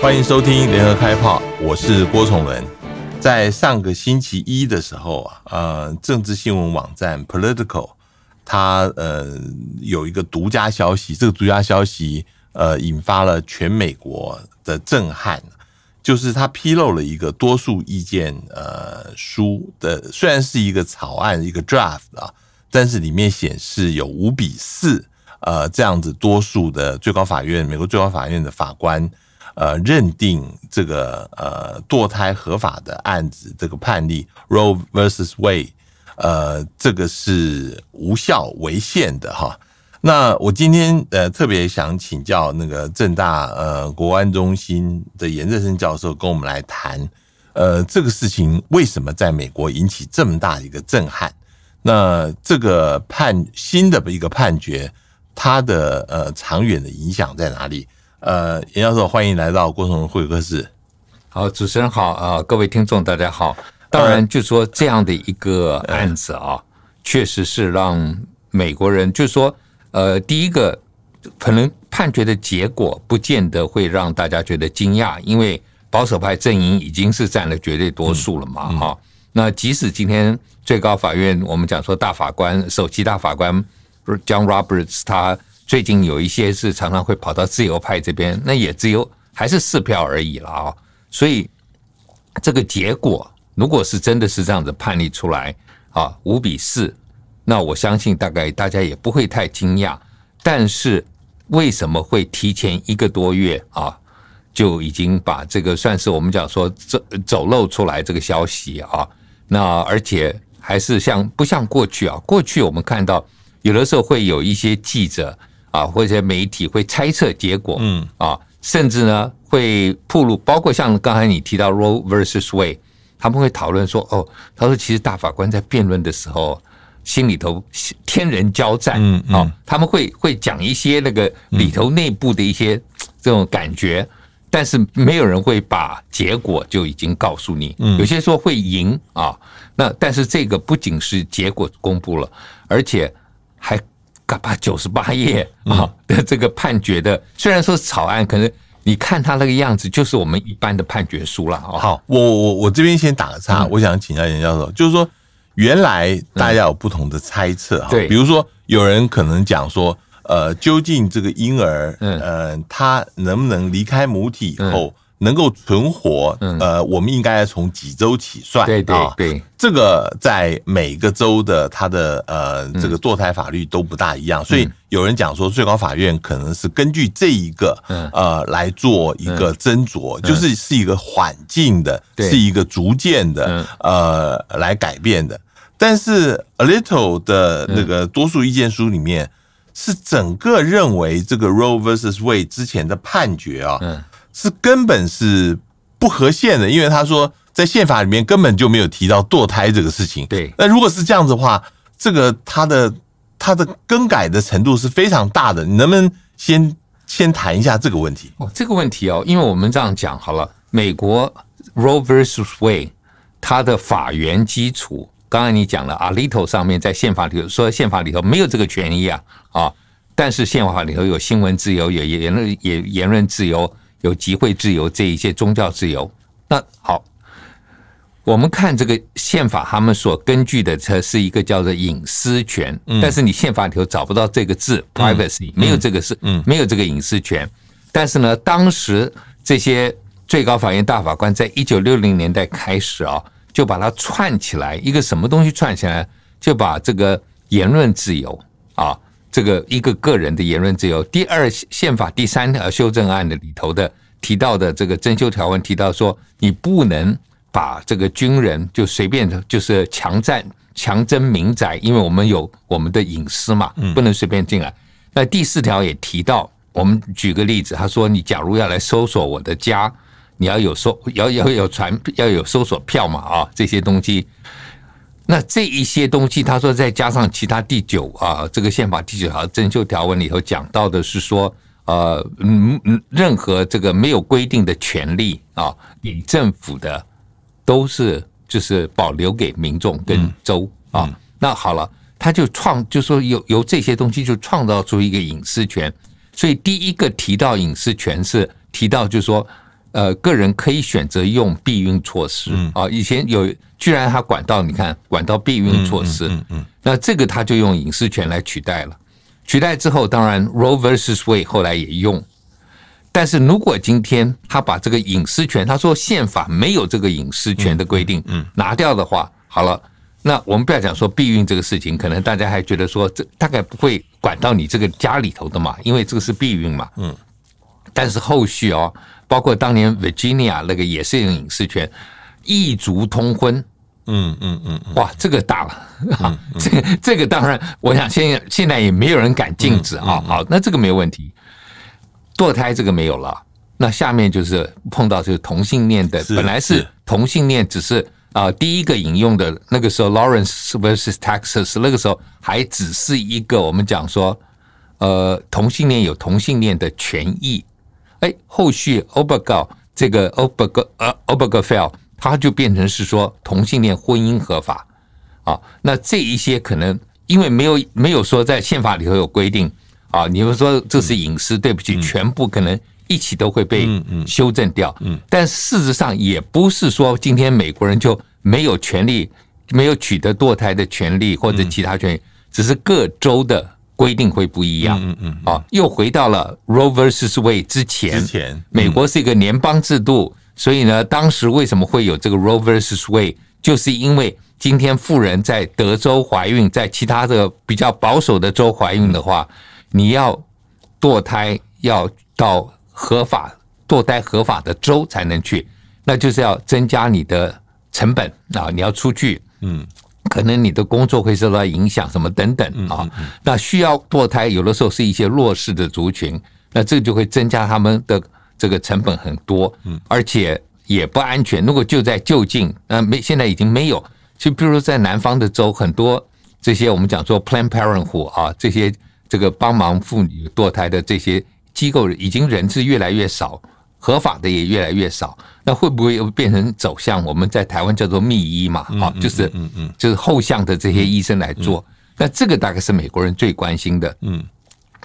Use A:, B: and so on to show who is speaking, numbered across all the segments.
A: 欢迎收听联合开炮，我是郭崇伦。在上个星期一的时候啊，呃，政治新闻网站 Political 它呃有一个独家消息，这个独家消息呃引发了全美国的震撼，就是它披露了一个多数意见呃书的，虽然是一个草案一个 draft 啊，但是里面显示有五比四呃这样子多数的最高法院美国最高法院的法官。呃，认定这个呃堕胎合法的案子，这个判例 Roe versus Wade，呃，这个是无效违宪的哈。那我今天呃特别想请教那个政大呃国安中心的严振声教授，跟我们来谈，呃，这个事情为什么在美国引起这么大的一个震撼？那这个判新的一个判决，它的呃长远的影响在哪里？呃，严教授，欢迎来到郭崇伦会客室。
B: 好，主持人好啊，各位听众大家好。当然，就说这样的一个案子啊，确实是让美国人，就是说呃，第一个可能判决的结果不见得会让大家觉得惊讶，因为保守派阵营已经是占了绝对多数了嘛，哈。那即使今天最高法院我们讲说大法官首席大法官 John Roberts 他。最近有一些是常常会跑到自由派这边，那也只有还是四票而已了啊。所以这个结果，如果是真的是这样子判例出来啊，五比四，那我相信大概大家也不会太惊讶。但是为什么会提前一个多月啊，就已经把这个算是我们讲说走走漏出来这个消息啊？那而且还是像不像过去啊？过去我们看到有的时候会有一些记者。啊，或者媒体会猜测结果，嗯。啊，甚至呢会铺露，包括像刚才你提到 Roe versus Wade，他们会讨论说，哦，他说其实大法官在辩论的时候，心里头天人交战，嗯啊，他们会会讲一些那个里头内部的一些这种感觉，但是没有人会把结果就已经告诉你，有些说会赢啊，那但是这个不仅是结果公布了，而且还。嘎巴九十八页啊 的这个判决的，虽然说是草案，可是你看他那个样子，就是我们一般的判决书了。
A: 好，我我我这边先打个岔，我想请教严教授，就是说原来大家有不同的猜测哈，比如说有人可能讲说，呃，究竟这个婴儿，呃，他能不能离开母体以后？能够存活，呃，我们应该从几周起算？
B: 对对对，
A: 这个在每个州的它的呃这个堕胎法律都不大一样，所以有人讲说最高法院可能是根据这一个呃来做一个斟酌，就是是一个缓进的，是一个逐渐的呃来改变的。但是 a little 的那个多数意见书里面是整个认为这个 Roe versus Wade 之前的判决啊。是根本是不合宪的，因为他说在宪法里面根本就没有提到堕胎这个事情。
B: 对，
A: 那如果是这样子的话，这个他的他的更改的程度是非常大的。你能不能先先谈一下这个问题？
B: 哦，这个问题哦，因为我们这样讲好了，美国 Roe versus Wade 它的法源基础，刚才你讲了，Alito 上面在宪法里头说宪法里头没有这个权益啊啊，但是宪法里头有新闻自由，有言论也言论自由。有集会自由，这一些宗教自由。那好，我们看这个宪法，他们所根据的这是一个叫做隐私权。但是你宪法里头找不到这个字，privacy，没有这个是，没有这个隐私权。但是呢，当时这些最高法院大法官在一九六零年代开始啊，就把它串起来，一个什么东西串起来，就把这个言论自由啊。这个一个个人的言论自由，第二宪法第三条修正案的里头的提到的这个征修条文提到说，你不能把这个军人就随便，就是强占强征民宅，因为我们有我们的隐私嘛，不能随便进来。那第四条也提到，我们举个例子，他说你假如要来搜索我的家，你要有搜要要有传要有搜索票嘛啊，这些东西。那这一些东西，他说再加上其他第九啊，这个宪法第九条增修条文里头讲到的是说，呃，嗯嗯，任何这个没有规定的权利啊，给政府的都是就是保留给民众跟州啊。那好了，他就创就说由由这些东西就创造出一个隐私权。所以第一个提到隐私权是提到就是说，呃，个人可以选择用避孕措施啊。以前有，居然他管到，你看管到避孕措施，嗯嗯，那这个他就用隐私权来取代了。取代之后，当然 Roe versus Wade 后来也用。但是如果今天他把这个隐私权，他说宪法没有这个隐私权的规定，嗯，拿掉的话，好了。那我们不要讲说避孕这个事情，可能大家还觉得说这大概不会管到你这个家里头的嘛，因为这个是避孕嘛。嗯。但是后续哦，包括当年 Virginia 那个也是有隐私权，异族通婚。嗯嗯嗯。哇，这个大了。啊，这个这个当然，我想现在现在也没有人敢禁止啊。好，那这个没有问题。堕胎这个没有了，那下面就是碰到这个同性恋的，本来是同性恋，只是。啊，第一个引用的那个时候，Lawrence versus Texas，那个时候还只是一个我们讲说，呃，同性恋有同性恋的权益。哎，后续 Obergefell 这个 Oberg 呃 Obergefell，他就变成是说同性恋婚姻合法。啊，那这一些可能因为没有没有说在宪法里头有规定啊，你们说这是隐私，对不起，全部可能。一起都会被修正掉，嗯但事实上也不是说今天美国人就没有权利，没有取得堕胎的权利或者其他权利，只是各州的规定会不一样。嗯嗯，啊，又回到了 Roe versus Wade 之前。之前，美国是一个联邦制度，所以呢，当时为什么会有这个 Roe versus Wade，就是因为今天富人在德州怀孕，在其他的比较保守的州怀孕的话，你要堕胎要到。合法堕胎合法的州才能去，那就是要增加你的成本啊！你要出去，嗯，可能你的工作会受到影响，什么等等啊。那需要堕胎，有的时候是一些弱势的族群，那这就会增加他们的这个成本很多，嗯，而且也不安全。如果就在就近，那没现在已经没有，就比如说在南方的州，很多这些我们讲说 Planned Parenthood 啊，这些这个帮忙妇女堕胎的这些。机构已经人质越来越少，合法的也越来越少，那会不会又变成走向我们在台湾叫做密医嘛？啊，就是嗯嗯，就是后向的这些医生来做。那这个大概是美国人最关心的。嗯，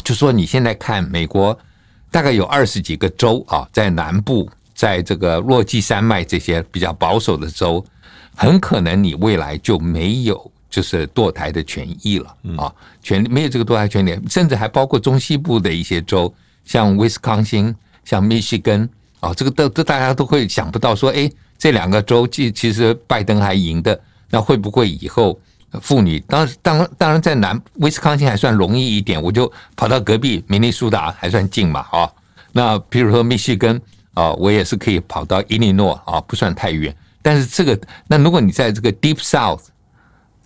B: 就说你现在看美国大概有二十几个州啊，在南部，在这个落基山脉这些比较保守的州，很可能你未来就没有就是堕胎的权益了啊，权利没有这个堕胎权利，甚至还包括中西部的一些州。像威斯康星，像密西根，啊，这个都都大家都会想不到说，哎，这两个州其其实拜登还赢的，那会不会以后妇女当当当然在南威斯康星还算容易一点，我就跑到隔壁明尼苏达还算近嘛，啊，那比如说密西根啊，我也是可以跑到伊利诺啊，不算太远，但是这个那如果你在这个 Deep South。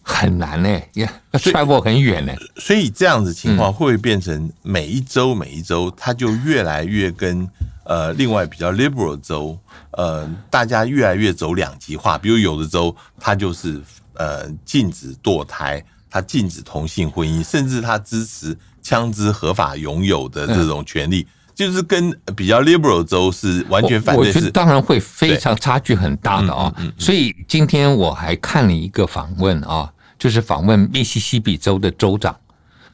B: 很难呢，要 travel 很远呢。
A: 所以这样子情况会不会变成每一周每一周，它就越来越跟呃另外比较 liberal 州，呃大家越来越走两极化。比如有的州它就是呃禁止堕胎，他禁止同性婚姻，甚至他支持枪支合法拥有的这种权利，就是跟比较 liberal 州是完全反对。
B: 我觉得当然会非常差距很大的啊。所以今天我还看了一个访问啊。就是访问密西西比州的州长，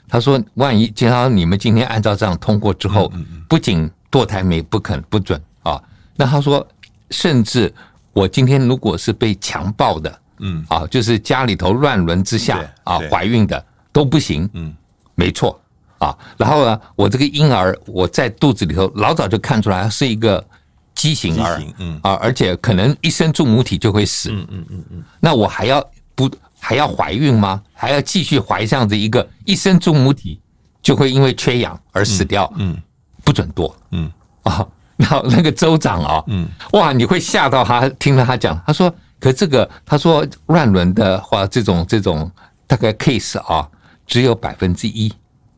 B: 他说：“万一，假如你们今天按照这样通过之后，不仅堕胎没不肯不准啊，那他说，甚至我今天如果是被强暴的，嗯啊，就是家里头乱伦之下啊怀孕的都不行，嗯，没错啊。然后呢，我这个婴儿我在肚子里头老早就看出来是一个畸形儿，嗯啊，而且可能一生住母体就会死，嗯嗯嗯嗯，那我还要不？”还要怀孕吗？还要继续怀这样子一个一生住母体，就会因为缺氧而死掉。嗯，不准多。嗯啊，然后那个州长啊，嗯，哇，你会吓到他，听了他讲，他说，可这个他说乱伦的话，这种这种大概 case 啊，只有百分之一。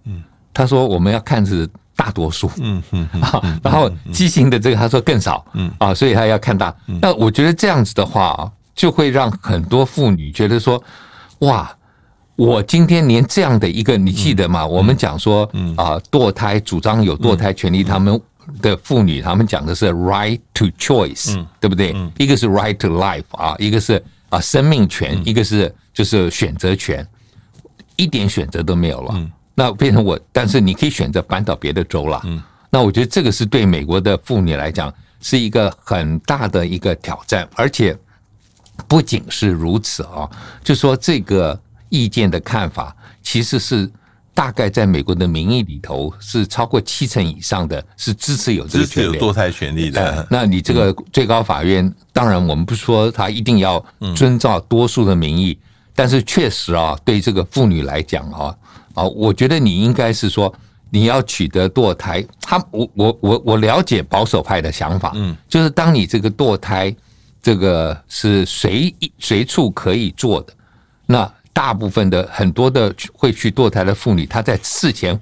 B: 嗯，他说我们要看是大多数。嗯嗯啊，然后畸形的这个他说更少。嗯啊，所以他要看大。那我觉得这样子的话啊。就会让很多妇女觉得说，哇，我今天连这样的一个，你记得吗？我们讲说，啊，堕胎主张有堕胎权利，他们的妇女，他们讲的是 right to choice，对不对？一个是 right to life 啊，一个是啊生命权，一个是就是选择权，一点选择都没有了。那变成我，但是你可以选择搬到别的州了。那我觉得这个是对美国的妇女来讲。是一个很大的一个挑战，而且不仅是如此啊，就说这个意见的看法其实是。大概在美国的民意里头，是超过七成以上的是支持有这个权利，
A: 支持有堕胎权利的。
B: 呃，那你这个最高法院，嗯、当然我们不说他一定要遵照多数的民意，嗯、但是确实啊，对这个妇女来讲啊，啊，我觉得你应该是说你要取得堕胎。他我我我我了解保守派的想法，嗯，就是当你这个堕胎这个是随随处可以做的，那。大部分的很多的会去堕胎的妇女，她在事前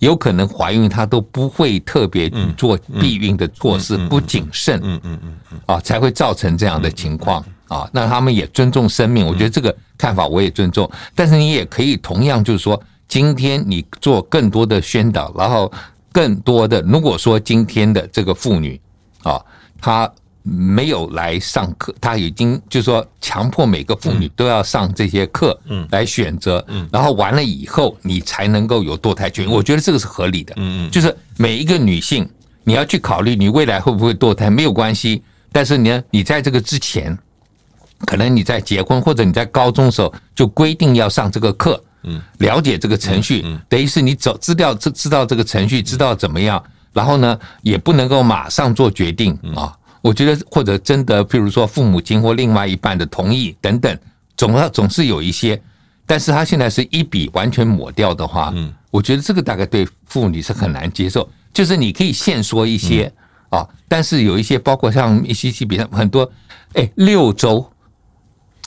B: 有可能怀孕，她都不会特别做避孕的措施，不谨慎，嗯嗯嗯嗯，啊，才会造成这样的情况啊。那他们也尊重生命，我觉得这个看法我也尊重。但是你也可以同样就是说，今天你做更多的宣导，然后更多的，如果说今天的这个妇女啊，她。没有来上课，他已经就是说强迫每个妇女都要上这些课，嗯，来选择，嗯，然后完了以后你才能够有堕胎权。我觉得这个是合理的，嗯嗯，就是每一个女性你要去考虑你未来会不会堕胎没有关系，但是呢，你在这个之前，可能你在结婚或者你在高中的时候就规定要上这个课，嗯，了解这个程序，等于是你走知道知知道这个程序，知道怎么样，然后呢也不能够马上做决定啊。我觉得，或者征得，譬如说父母亲或另外一半的同意等等，总要总是有一些。但是他现在是一笔完全抹掉的话，嗯，我觉得这个大概对妇女是很难接受。就是你可以现说一些啊，但是有一些，包括像密西西比很多，哎，六周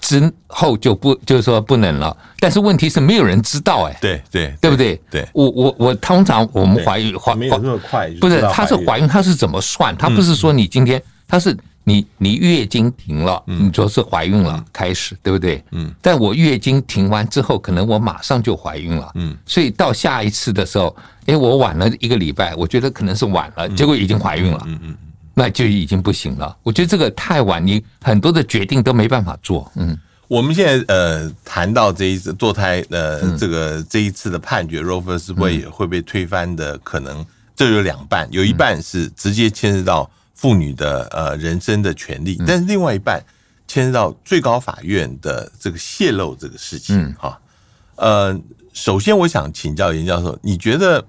B: 之后就不就是说不能了。但是问题是没有人知道，哎，
A: 对对，
B: 对不对？对，我我我通常我们怀孕怀
A: 没有那么快，
B: 不是，他是怀孕，他是怎么算？他不是说你今天。他是你，你月经停了，你说是怀孕了，开始对不对？嗯，但我月经停完之后，可能我马上就怀孕了，嗯，所以到下一次的时候，哎，我晚了一个礼拜，我觉得可能是晚了，结果已经怀孕了，嗯嗯，那就已经不行了。我觉得这个太晚，你很多的决定都没办法做。嗯，
A: 我们现在呃谈到这一次堕胎呃这个这一次的判决，Roe vs Wade 会被推翻的可能，这有两半，有一半是直接牵涉到。妇女的呃人身的权利，但是另外一半牵涉到最高法院的这个泄露这个事情哈。呃，首先我想请教严教授，你觉得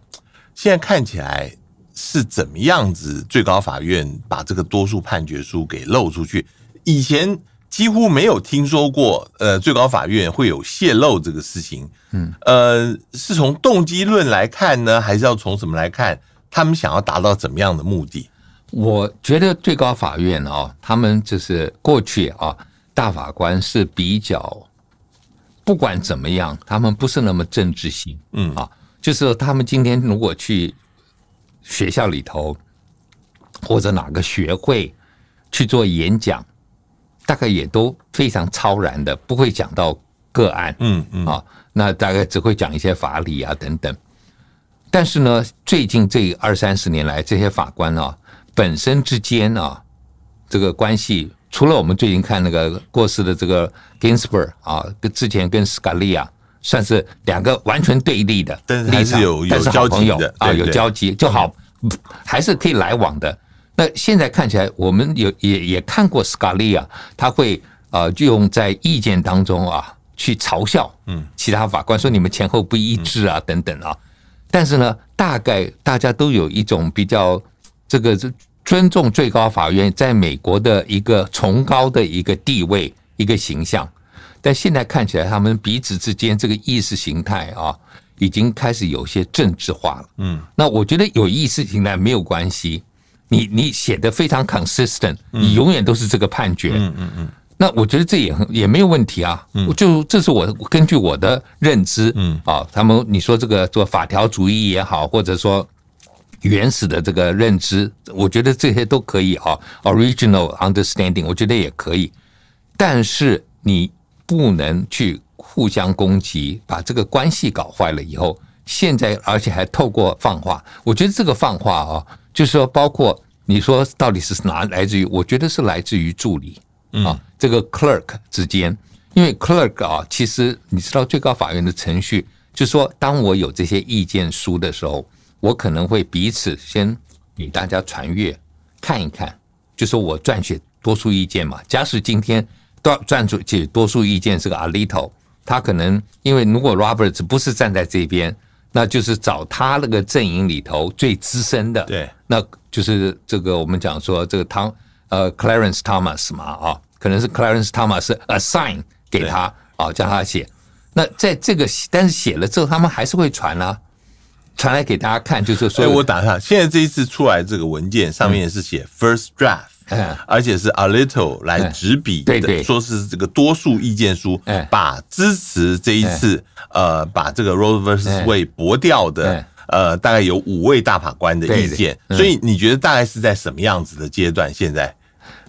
A: 现在看起来是怎么样子？最高法院把这个多数判决书给漏出去，以前几乎没有听说过，呃，最高法院会有泄露这个事情。嗯，呃，是从动机论来看呢，还是要从什么来看？他们想要达到怎么样的目的？
B: 我觉得最高法院啊，他们就是过去啊，大法官是比较不管怎么样，他们不是那么政治性，嗯啊，就是他们今天如果去学校里头或者哪个学会去做演讲，大概也都非常超然的，不会讲到个案，嗯嗯啊，那大概只会讲一些法理啊等等。但是呢，最近这二三十年来，这些法官啊。本身之间啊，这个关系除了我们最近看那个过世的这个 Ginsburg 啊，跟之前跟 Scalia 算是两个完全对立的，
A: 但是还是有有交集的啊，
B: 有交集就好，还是可以来往的。那现在看起来，我们有也也看过 Scalia，，他会啊就用在意见当中啊去嘲笑嗯其他法官说你们前后不一致啊等等啊，但是呢，大概大家都有一种比较。这个是尊重最高法院在美国的一个崇高的一个地位、一个形象，但现在看起来，他们彼此之间这个意识形态啊，已经开始有些政治化了。嗯，那我觉得有意识形态没有关系，你你写的非常 consistent，你永远都是这个判决。嗯嗯嗯，那我觉得这也很也没有问题啊。嗯，就这是我根据我的认知，嗯啊，他们你说这个做法条主义也好，或者说。原始的这个认知，我觉得这些都可以啊，original understanding，我觉得也可以。但是你不能去互相攻击，把这个关系搞坏了以后，现在而且还透过放话，我觉得这个放话啊，就是说，包括你说到底是哪来自于？我觉得是来自于助理啊，这个 clerk 之间，因为 clerk 啊，其实你知道最高法院的程序，就是说，当我有这些意见书的时候。我可能会彼此先给大家传阅看一看，就说我撰写多数意见嘛。假使今天都撰出写多数意见是个 Alito，他可能因为如果 Roberts 不是站在这边，那就是找他那个阵营里头最资深的，
A: 对，
B: 那就是这个我们讲说这个汤呃 Clarence Thomas 嘛啊，可能是 Clarence Thomas assign 给他啊，叫他写。那在这个但是写了之后，他们还是会传啊。传来给大家看，就是说，
A: 所以，我打上，现在这一次出来这个文件上面是写 first draft，嗯，而且是 a little 来执笔，对对，说是这个多数意见书，把支持这一次呃把这个 Roe vs Wade 驳掉的呃大概有五位大法官的意见，所以你觉得大概是在什么样子的阶段？现在，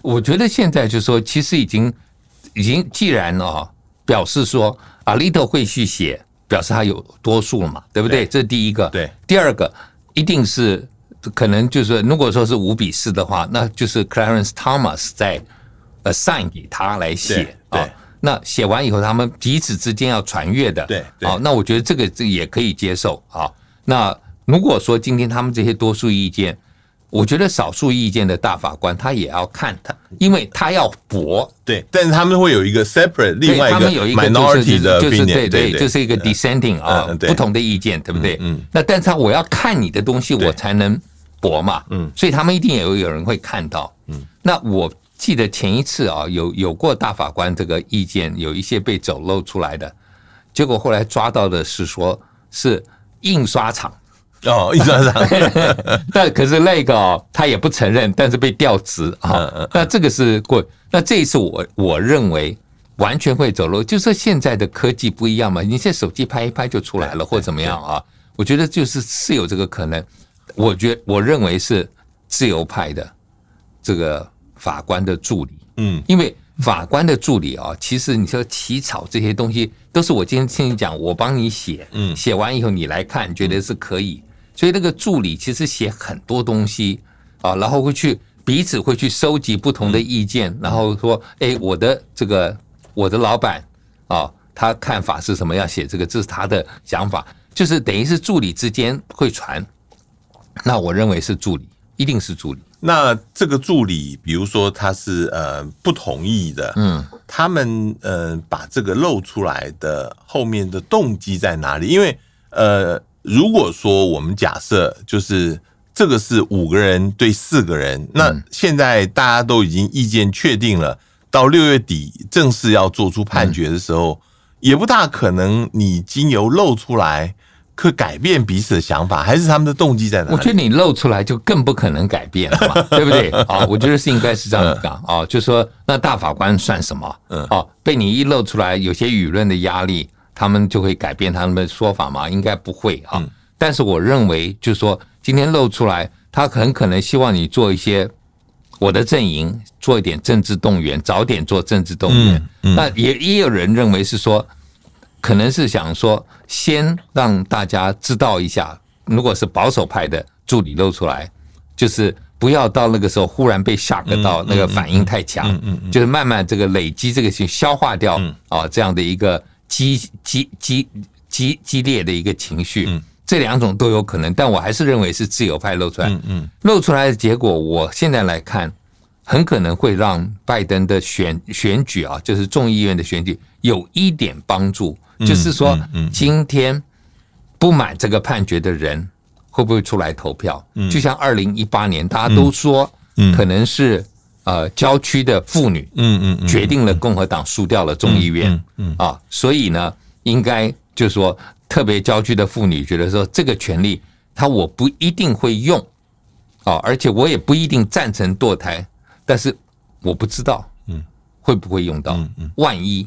B: 我觉得现在就是说，其实已经已经既然哦表示说 Alito 会去写。表示他有多数了嘛，对不对？这是第一个。
A: 对，
B: 第二个一定是可能就是，如果说是五比四的话，那就是 Clarence Thomas 在 assign 给他来写啊。那写完以后，他们彼此之间要传阅的。
A: 对，
B: 好，那我觉得这个这也可以接受啊。那如果说今天他们这些多数意见，我觉得少数意见的大法官他也要看他，因为他要博，
A: 对，但是他们会有一个 separate 另外一个
B: minority 的，就是对对，就是一个 dissenting 啊，不同的意见，对不对？嗯，那但是他我要看你的东西，我才能博嘛，嗯，所以他们一定也有有人会看到，嗯，那我记得前一次啊，有有过大法官这个意见，有一些被走漏出来的，结果后来抓到的是说是印刷厂。
A: 哦，印刷厂，
B: 但可是那个哦，他也不承认，但是被调职啊。那这个是过，那这一次我我认为完全会走漏，就是现在的科技不一样嘛，你现在手机拍一拍就出来了，或怎么样啊？我觉得就是是有这个可能。我觉我认为是自由派的这个法官的助理，嗯，因为法官的助理啊，其实你说起草这些东西都是我今天听你讲，我帮你写，嗯，写完以后你来看，觉得是可以。所以那个助理其实写很多东西啊，然后会去彼此会去收集不同的意见，然后说，哎，我的这个我的老板啊，他看法是什么要，写这个这是他的想法，就是等于是助理之间会传。那我认为是助理，一定是助理。
A: 那这个助理，比如说他是呃不同意的，嗯，他们呃把这个露出来的后面的动机在哪里？因为呃。如果说我们假设就是这个是五个人对四个人，那现在大家都已经意见确定了，到六月底正式要做出判决的时候，也不大可能你经由露出来可改变彼此的想法，还是他们的动机在哪里？
B: 我觉得你露出来就更不可能改变了嘛，对不对？啊，我觉得是应该是这样讲啊，就说那大法官算什么？嗯，哦，被你一露出来，有些舆论的压力。他们就会改变他们的说法吗？应该不会啊。但是我认为，就是说，今天露出来，他很可能希望你做一些我的阵营做一点政治动员，早点做政治动员。那也也有人认为是说，可能是想说，先让大家知道一下，如果是保守派的助理露出来，就是不要到那个时候忽然被 shock 到，那个反应太强，就是慢慢这个累积这个去消化掉啊，这样的一个。激激激激激烈的一个情绪，嗯，这两种都有可能，但我还是认为是自由派露出来，嗯嗯，露出来的结果，我现在来看，很可能会让拜登的选选举啊，就是众议院的选举有一点帮助，就是说，今天不满这个判决的人会不会出来投票？就像二零一八年，大家都说，可能是。呃，郊区的妇女，嗯嗯，决定了共和党输掉了众议院，嗯啊，所以呢，应该就是说，特别郊区的妇女觉得说，这个权利，他我不一定会用，啊，而且我也不一定赞成堕胎，但是我不知道，嗯，会不会用到，嗯嗯。万一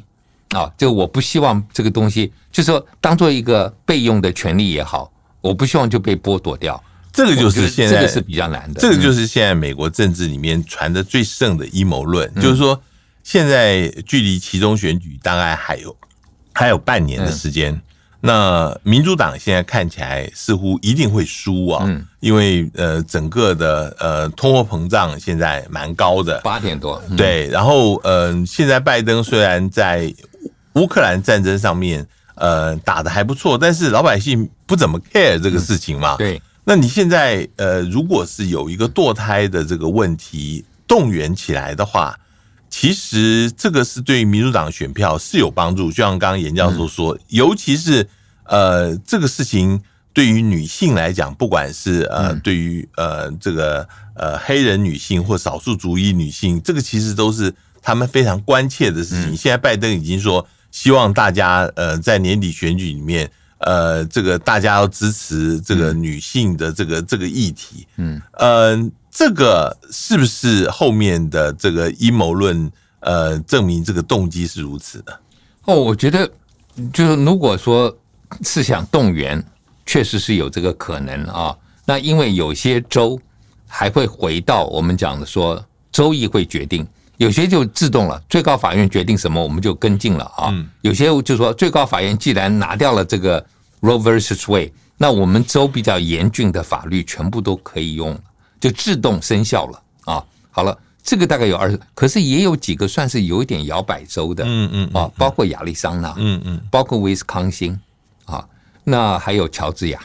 B: 啊，就我不希望这个东西，就是说当做一个备用的权利也好，我不希望就被剥夺掉。
A: 这个就是现在，
B: 这个是比较难的。
A: 这个就是现在美国政治里面传的最盛的阴谋论，就是说，现在距离其中选举大概还有还有半年的时间。那民主党现在看起来似乎一定会输啊，因为呃，整个的呃通货膨胀现在蛮高的，
B: 八点多。
A: 对，然后呃，现在拜登虽然在乌克兰战争上面呃打的还不错，但是老百姓不怎么 care 这个事情嘛。
B: 对。
A: 那你现在呃，如果是有一个堕胎的这个问题动员起来的话，其实这个是对于民主党选票是有帮助。就像刚刚严教授说，尤其是呃这个事情对于女性来讲，不管是呃对于呃这个呃黑人女性或少数族裔女性，这个其实都是他们非常关切的事情。现在拜登已经说，希望大家呃在年底选举里面。呃，这个大家要支持这个女性的这个这个议题，嗯，呃，这个是不是后面的这个阴谋论？呃，证明这个动机是如此的？
B: 哦，我觉得就是如果说是想动员，确实是有这个可能啊。那因为有些州还会回到我们讲的说州议会决定，有些就自动了，最高法院决定什么我们就跟进了啊。有些就说最高法院既然拿掉了这个。Roe versus Wade，那我们州比较严峻的法律全部都可以用，就自动生效了啊。好了，这个大概有二十，可是也有几个算是有一点摇摆州的，嗯嗯啊，包括亚利桑那，嗯嗯，包括威斯康星啊，那还有乔治亚。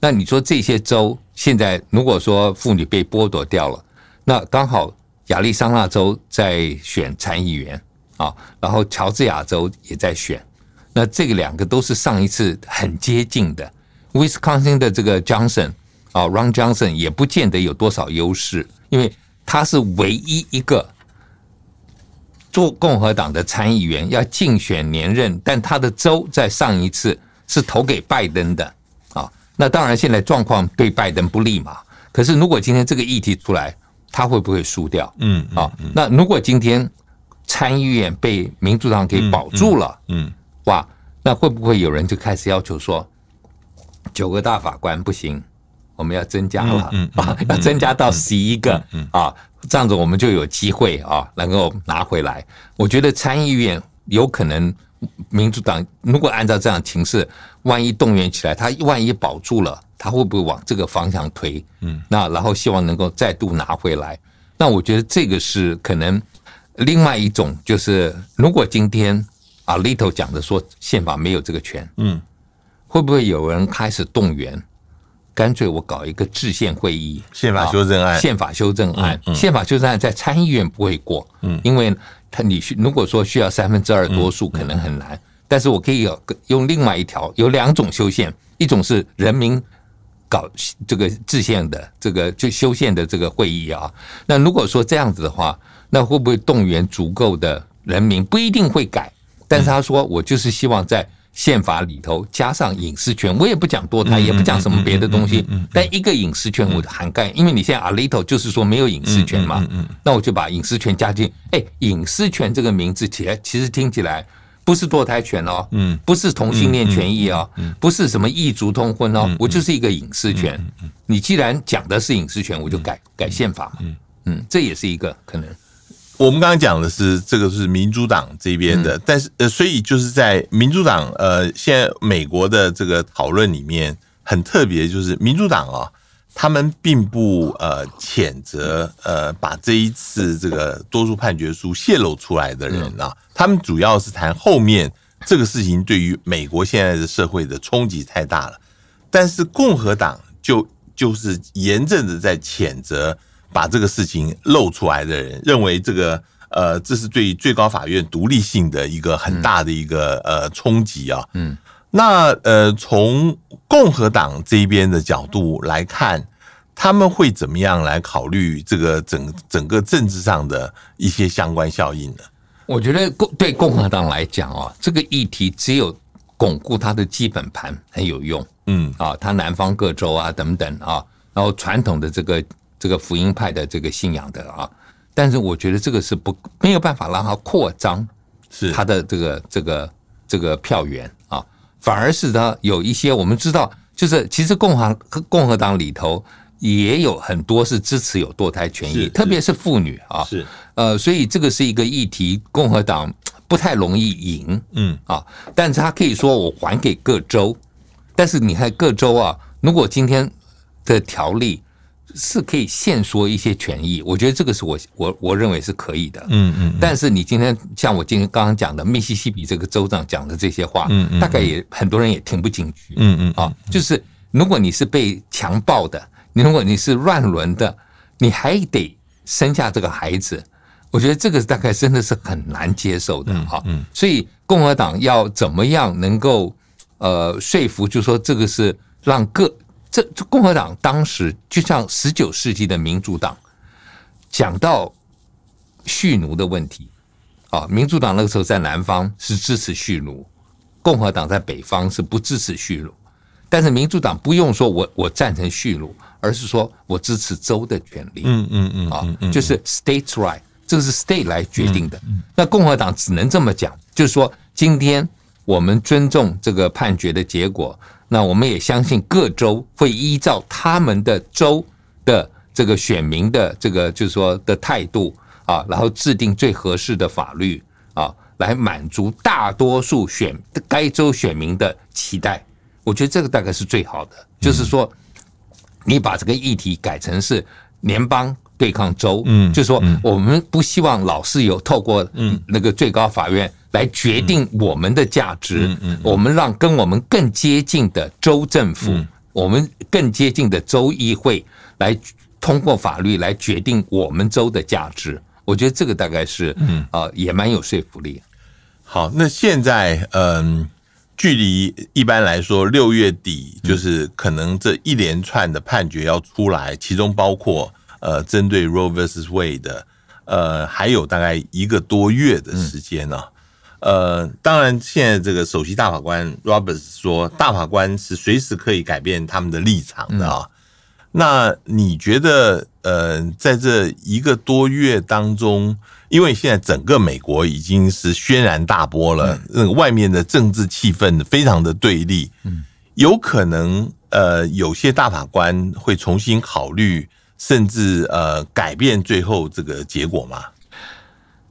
B: 那你说这些州现在如果说妇女被剥夺掉了，那刚好亚利桑那州在选参议员啊，然后乔治亚州也在选。那这个两个都是上一次很接近的，威斯康星的这个 Johnson 啊，Ron Johnson 也不见得有多少优势，因为他是唯一一个做共和党的参议员要竞选连任，但他的州在上一次是投给拜登的啊。那当然现在状况对拜登不利嘛。可是如果今天这个议题出来，他会不会输掉？嗯啊，那如果今天参议院被民主党给保住了，嗯。哇，那会不会有人就开始要求说，九个大法官不行，我们要增加了 啊，要增加到十一个啊，这样子我们就有机会啊，能够拿回来。我觉得参议院有可能，民主党如果按照这样的情势，万一动员起来，他万一保住了，他会不会往这个方向推？嗯，那然后希望能够再度拿回来。那我觉得这个是可能另外一种，就是如果今天。啊，Alito 讲的说宪法没有这个权，嗯，会不会有人开始动员？干脆我搞一个制宪会议，
A: 宪法修正案，
B: 宪法修正案，宪法修正案在参议院不会过，嗯，因为他你需如果说需要三分之二多数，可能很难。但是我可以有用另外一条，有两种修宪，一种是人民搞这个制宪的这个就修宪的这个会议啊。那如果说这样子的话，那会不会动员足够的人民？不一定会改。但是他说，我就是希望在宪法里头加上隐私权，我也不讲堕胎，也不讲什么别的东西，但一个隐私权我涵盖，因为你现在 Alito 就是说没有隐私权嘛，那我就把隐私权加进。哎，隐私权这个名字起来，其实听起来不是堕胎权哦，嗯，不是同性恋权益哦，不是什么异族通婚哦，我就是一个隐私权。你既然讲的是隐私权，我就改改宪法嘛，嗯，这也是一个可能。
A: 我们刚刚讲的是这个是民主党这边的，但是呃，所以就是在民主党呃，现在美国的这个讨论里面很特别，就是民主党啊，他们并不呃谴责呃把这一次这个多数判决书泄露出来的人啊，他们主要是谈后面这个事情对于美国现在的社会的冲击太大了，但是共和党就就是严正的在谴责。把这个事情露出来的人认为这个呃，这是对最高法院独立性的一个很大的一个呃冲击啊。嗯，那呃，从共和党这边的角度来看，他们会怎么样来考虑这个整整个政治上的一些相关效应呢？
B: 我觉得共对共和党来讲啊，这个议题只有巩固它的基本盘很有用。嗯啊，它南方各州啊等等啊，然后传统的这个。这个福音派的这个信仰的啊，但是我觉得这个是不没有办法让他扩张，是。他的这个这个这个票源啊，反而是他有一些我们知道，就是其实共和共和党里头也有很多是支持有堕胎权益，特别是妇女啊，是。呃，所以这个是一个议题，共和党不太容易赢，嗯。啊，但是他可以说我还给各州，但是你看各州啊，如果今天的条例。是可以限缩一些权益，我觉得这个是我我我认为是可以的。嗯嗯。但是你今天像我今天刚刚讲的密西西比这个州长讲的这些话，嗯嗯，大概也很多人也听不进去。嗯嗯。啊，就是如果你是被强暴的，你如果你是乱伦的，你还得生下这个孩子，我觉得这个大概真的是很难接受的哈。嗯。所以共和党要怎么样能够呃说服，就说这个是让各这这共和党当时就像十九世纪的民主党讲到蓄奴的问题啊，民主党那个时候在南方是支持蓄奴，共和党在北方是不支持蓄奴。但是民主党不用说我，我我赞成蓄奴，而是说我支持州的权利。嗯嗯嗯啊，就是 states right，这个是 state 来决定的。那共和党只能这么讲，就是说今天我们尊重这个判决的结果，那我们也相信各州会依照他们的州的这个选民的这个就是说的态度啊，然后制定最合适的法律啊，来满足大多数选该州选民的期待。我觉得这个大概是最好的，就是说，你把这个议题改成是联邦对抗州，嗯，就是说，我们不希望老是有透过那个最高法院来决定我们的价值，嗯嗯，我们让跟我们更接近的州政府，我们更接近的州议会来通过法律来决定我们州的价值。我觉得这个大概是，嗯啊，也蛮有说服力。
A: 好，那现在，嗯。距离一般来说，六月底就是可能这一连串的判决要出来，其中包括呃针对 Roe vs Wade 的，呃还有大概一个多月的时间呢。呃，当然现在这个首席大法官 Roberts 说，大法官是随时可以改变他们的立场的啊。那你觉得呃，在这一个多月当中？因为现在整个美国已经是轩然大波了，那个外面的政治气氛非常的对立，嗯，有可能呃有些大法官会重新考虑，甚至呃改变最后这个结果吗？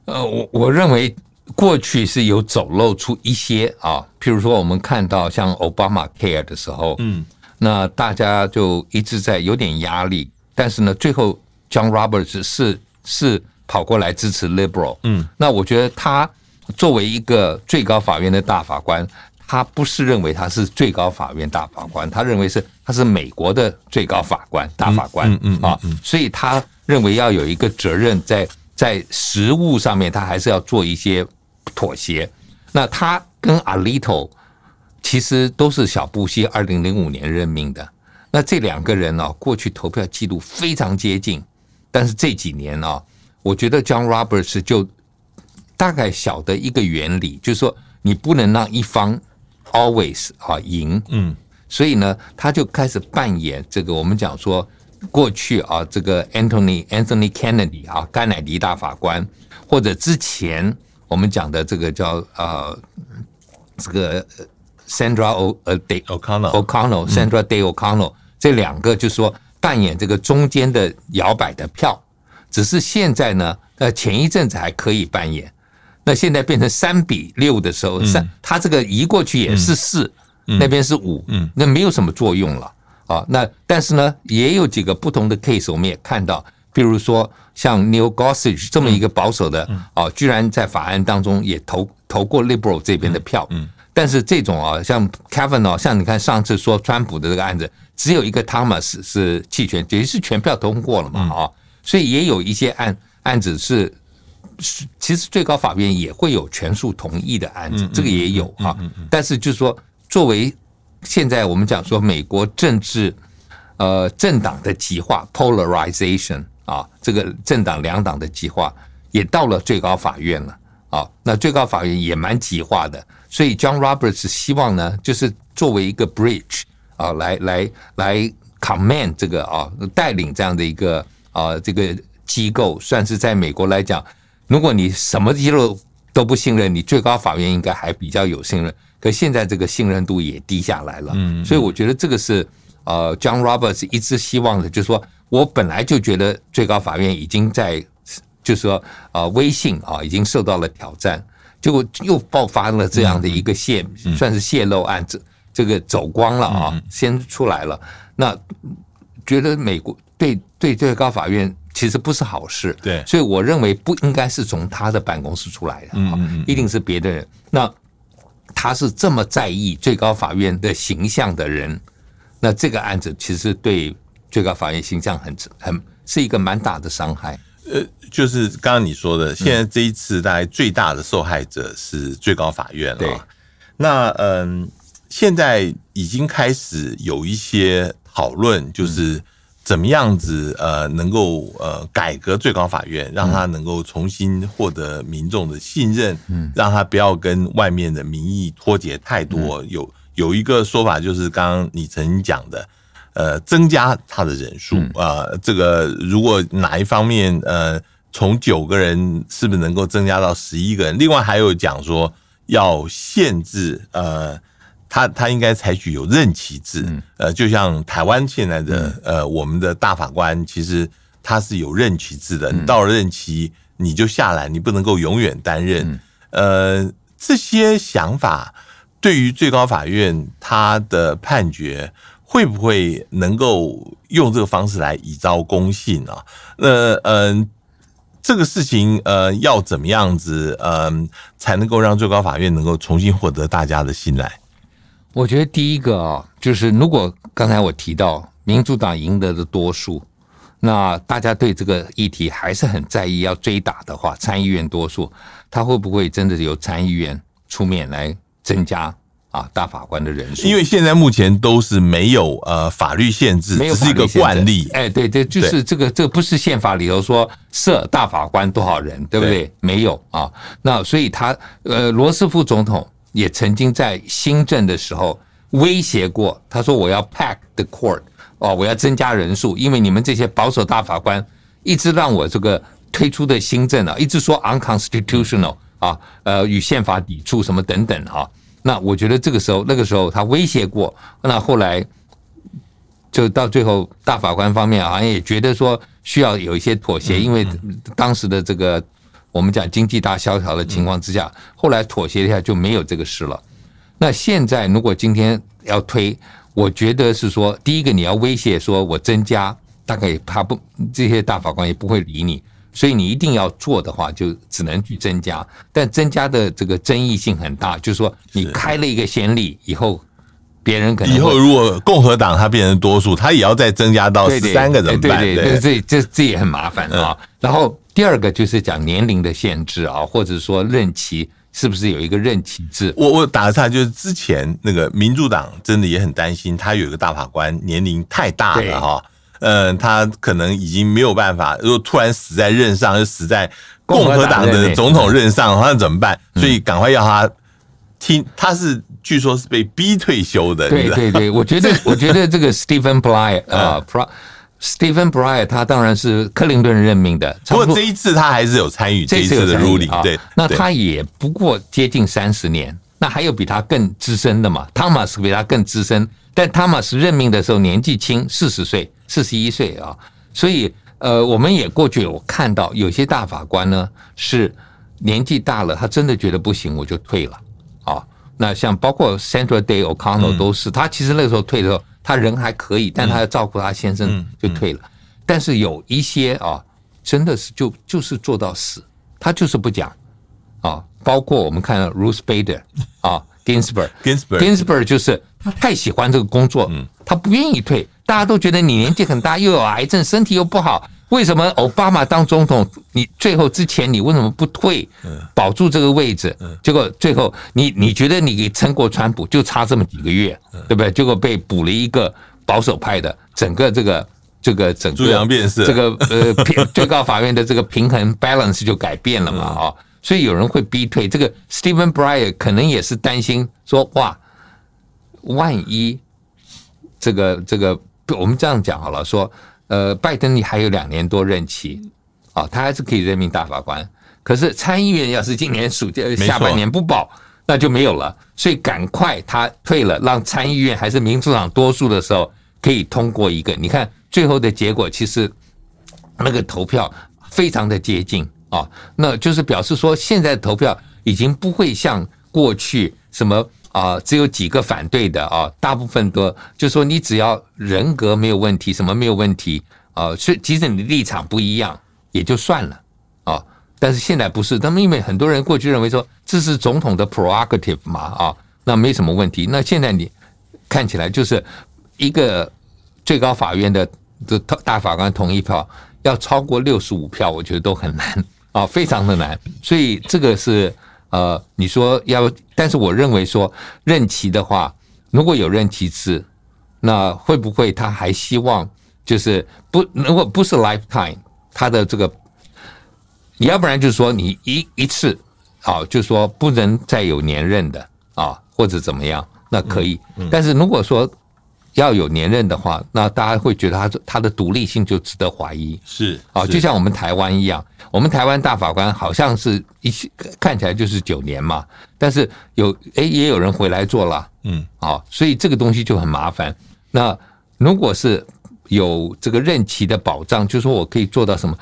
B: 呃，我我认为过去是有走漏出一些啊，譬如说我们看到像 Obama Care 的时候，嗯，那大家就一直在有点压力，但是呢，最后 John Roberts 是是。跑过来支持 liberal，嗯，那我觉得他作为一个最高法院的大法官，他不是认为他是最高法院大法官，他认为是他是美国的最高法官大法官，嗯嗯。啊，所以他认为要有一个责任在在食物上面，他还是要做一些妥协。那他跟 Alito 其实都是小布希二零零五年任命的，那这两个人呢，过去投票记录非常接近，但是这几年呢。我觉得 John Roberts 就大概晓得一个原理，就是说你不能让一方 always 啊赢，嗯，所以呢，他就开始扮演这个我们讲说过去啊这个 Anthony Anthony Kennedy 啊甘乃迪大法官，或者之前我们讲的这个叫呃这个 Sandra O 呃 Day O'Connell O'Connell Sandra Day O'Connell 这两个就是说扮演这个中间的摇摆的票。只是现在呢，呃，前一阵子还可以扮演，那现在变成三比六的时候，三他这个移过去也是四，那边是五，那没有什么作用了啊。那但是呢，也有几个不同的 case，我们也看到，比如说像 Neil Gorsuch 这么一个保守的啊，居然在法案当中也投投过 liberal 这边的票，嗯但是这种啊，像 Kavanaugh，像你看上次说川普的这个案子，只有一个 Thomas 是弃权，等于是全票通过了嘛啊。所以也有一些案案子是，其实最高法院也会有全数同意的案子，这个也有啊。但是就是说，作为现在我们讲说美国政治呃政党的极化 （polarization） 啊，这个政党两党的极化也到了最高法院了啊。那最高法院也蛮极化的，所以 John Roberts 希望呢，就是作为一个 bridge 啊，来来来 command 这个啊，带领这样的一个。啊，这个机构算是在美国来讲，如果你什么机构都不信任，你最高法院应该还比较有信任。可现在这个信任度也低下来了，嗯，所以我觉得这个是呃，John Roberts 一直希望的，就是说我本来就觉得最高法院已经在，就是说呃，威信啊已经受到了挑战，结果又爆发了这样的一个泄，算是泄露案子，这个走光了啊，先出来了，那觉得美国。对对，最高法院其实不是好事，
A: 对，
B: 所以我认为不应该是从他的办公室出来的，嗯，一定是别的人。那他是这么在意最高法院的形象的人，那这个案子其实对最高法院形象很很是一个蛮大的伤害。
A: 呃，就是刚刚你说的，现在这一次大概最大的受害者是最高法院了。对，那嗯，现在已经开始有一些讨论，就是。怎么样子呃，能够呃改革最高法院，让他能够重新获得民众的信任，嗯，让他不要跟外面的民意脱节太多。有有一个说法就是刚刚你曾经讲的，呃，增加他的人数啊，呃，这个如果哪一方面呃从九个人是不是能够增加到十一个人？另外还有讲说要限制呃。他他应该采取有任期制，呃，就像台湾现在的呃，我们的大法官其实他是有任期制的，你到了任期你就下来，你不能够永远担任。呃，这些想法对于最高法院他的判决会不会能够用这个方式来以昭公信啊？那嗯，这个事情呃要怎么样子嗯才能够让最高法院能够重新获得大家的信赖？
B: 我觉得第一个啊，就是如果刚才我提到民主党赢得的多数，那大家对这个议题还是很在意，要追打的话，参议院多数，他会不会真的由参议院出面来增加啊大法官的人数？
A: 因为现在目前都是没有呃法律限制，
B: 没有
A: 只是一个惯例。
B: 哎，对对，就是这个这个不是宪法里头说设大法官多少人，对不对？对没有啊，那所以他呃罗斯福总统。也曾经在新政的时候威胁过，他说：“我要 pack the court，哦，我要增加人数，因为你们这些保守大法官一直让我这个推出的新政啊，一直说 unconstitutional 啊，呃，与宪法抵触什么等等啊。那我觉得这个时候，那个时候他威胁过，那后来就到最后，大法官方面好像也觉得说需要有一些妥协，因为当时的这个。”我们讲经济大萧条的情况之下，后来妥协一下就没有这个事了。那现在如果今天要推，我觉得是说，第一个你要威胁说我增加，大概他不这些大法官也不会理你，所以你一定要做的话，就只能去增加。但增加的这个争议性很大，就是说你开了一个先例以后，别人可能
A: 以后如果共和党他变成多数，他也要再增加到十三个怎么办？
B: 对对，这这这也很麻烦啊。然后。第二个就是讲年龄的限制啊，或者说任期是不是有一个任期制？
A: 我我打个岔，就是之前那个民主党真的也很担心，他有一个大法官年龄太大了哈，嗯，他可能已经没有办法，如果突然死在任上，就死在共和党的总统任上，那怎么办？所以赶快要他听，他是据说是被逼退休的。
B: 对对对，我觉得我觉得这个 Stephen Breyer 啊。Stephen Breyer 他当然是克林顿任命的，
A: 不过这一次他还是有参与这一次的 ruling，对，
B: 那他也不过接近三十年，那还有比他更资深的嘛？Thomas 比他更资深，但 Thomas 任命的时候年纪轻，四十岁，四十一岁啊，所以呃，我们也过去有看到有些大法官呢是年纪大了，他真的觉得不行，我就退了啊。那像包括 Central Day O'Connell 都是，他其实那个时候退的时候。他人还可以，但他要照顾他先生，就退了。但是有一些啊，真的是就就是做到死，他就是不讲啊。包括我们看到 Ruth Bader 啊，Ginsburg，Ginsburg 就是他太喜欢这个工作，他不愿意退。大家都觉得你年纪很大，又有癌症，身体又不好。为什么奥巴马当总统，你最后之前你为什么不退，保住这个位置？结果最后你你觉得你给撑过川普，就差这么几个月，对不对？结果被补了一个保守派的，整个这个这个整个这个呃平 最高法院的这个平衡 balance 就改变了嘛啊，所以有人会逼退。这个 Stephen Breyer 可能也是担心说哇，万一这个这个我们这样讲好了说。呃，拜登你还有两年多任期，啊，他还是可以任命大法官。可是参议院要是今年暑假下半年不保，那就没有了。所以赶快他退了，让参议院还是民主党多数的时候可以通过一个。你看最后的结果，其实那个投票非常的接近啊，那就是表示说现在投票已经不会像过去什么。啊，只有几个反对的啊，大部分都就说你只要人格没有问题，什么没有问题啊，所以即使你的立场不一样也就算了啊。但是现在不是，他们因为很多人过去认为说这是总统的 prerogative 嘛啊，那没什么问题。那现在你看起来就是一个最高法院的的大法官同意票要超过六十五票，我觉得都很难啊，非常的难。所以这个是呃，你说要，但是我认为说任期的话，如果有任期制，那会不会他还希望就是不，如果不是 lifetime，他的这个，要不然就是说你一一次啊，就是说不能再有连任的啊，或者怎么样，那可以。但是如果说要有连任的话，那大家会觉得他他的独立性就值得怀疑。
A: 是
B: 啊，就像我们台湾一样，我们台湾大法官好像是一看起来就是九年嘛，但是有哎也有人回来做了，嗯啊，所以这个东西就很麻烦。那如果是有这个任期的保障，就是说我可以做到什么？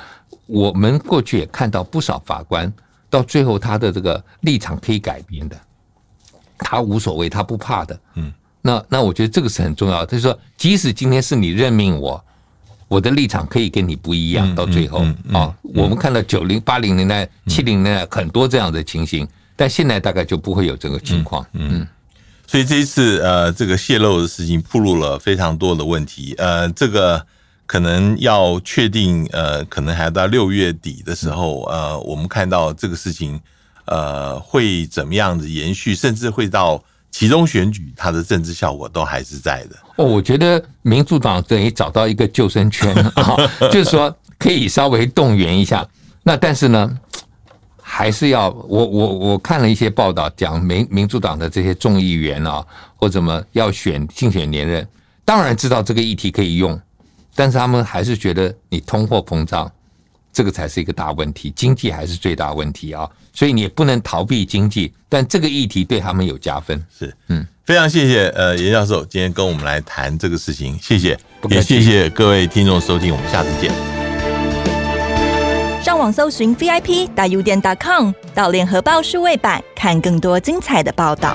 B: 我们过去也看到不少法官，到最后他的这个立场可以改变的，他无所谓，他不怕的。嗯，那那我觉得这个是很重要的。就是说，即使今天是你任命我，我的立场可以跟你不一样，到最后啊，我们看到九零八零年代、七零年代很多这样的情形，但现在大概就不会有这个情况。嗯。
A: 所以这一次，呃，这个泄露的事情暴露了非常多的问题，呃，这个可能要确定，呃，可能还要到六月底的时候，呃，我们看到这个事情，呃，会怎么样子延续，甚至会到其中选举，它的政治效果都还是在的。
B: 哦，我觉得民主党等于找到一个救生圈 啊，就是说可以稍微动员一下。那但是呢？还是要我我我看了一些报道，讲民民主党的这些众议员啊，或怎么要选竞选连任，当然知道这个议题可以用，但是他们还是觉得你通货膨胀这个才是一个大问题，经济还是最大问题啊，所以你也不能逃避经济，但这个议题对他们有加分。
A: 是，嗯，非常谢谢呃严教授今天跟我们来谈这个事情，谢谢，也谢谢各位听众收听，我们下次见。
C: 上网搜寻 VIP 大 U 点 .com 到联合报数位版，看更多精彩的报道。